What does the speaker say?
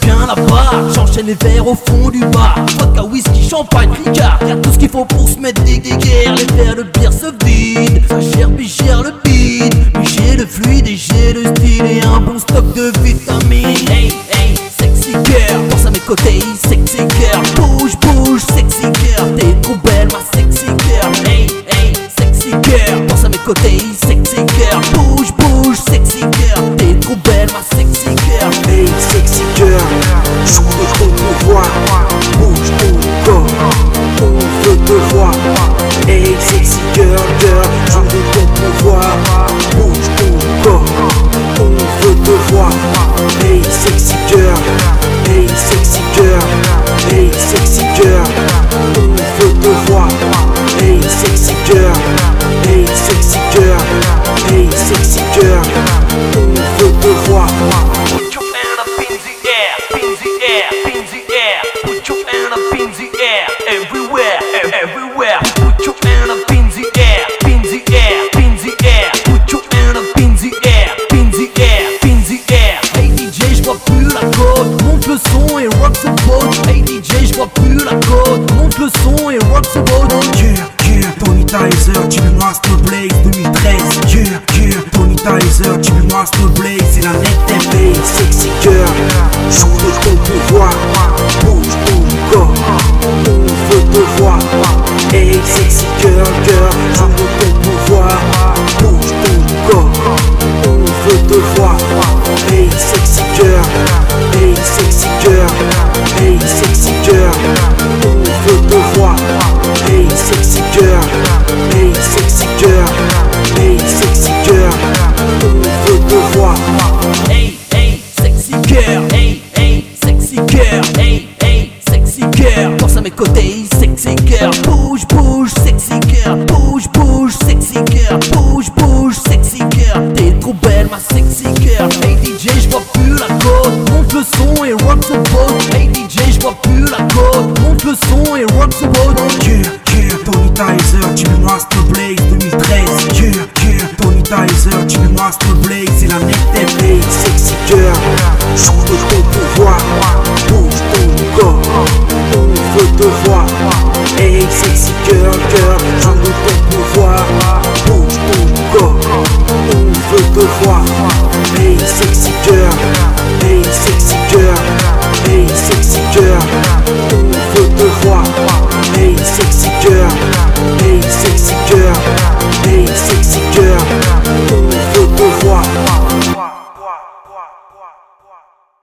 tiens bien la barre. J'enchaîne les verres au fond du bar. Vodka, whisky, champagne, ricard. Y'a tout ce qu'il faut pour se mettre des guerres. Les verres de bière se vident. Voir Hey Je vois plus la côte, monte le son et rock the boat. Yeah, yeah, Tony Tizer, Jimmy Master Blaze 2013 Yeah, yeah, Tony Tizer, Jimmy Master Blaze. C'est la net MP, sexy girl Joue de ton pouvoir. Bouge ton corps. On veut te voir. Hey sexy girl, girl Joue de ton pouvoir. Bouge ton corps. On veut te voir. Hey sexy girl Hey sexy girl Hey sexy girl. Bouge, bouge, sexy girl. Bouge, bouge, sexy girl. Bouge, bouge, sexy girl. T'es trop belle, ma sexy girl. Hey DJ, je vois plus la côte. Monte le son et rock the boat. Hey DJ, je vois plus la côte. Monte le son et rock the boat. Yeah, yeah, Tony Tizer, Jimmy Master Blaze 2013 Yeah, yeah, Tony Tizer, Jimmy Master Blaze C'est la net MP, sexy girl Hey sexy girl. Hey sexy girl. Hey sexy girl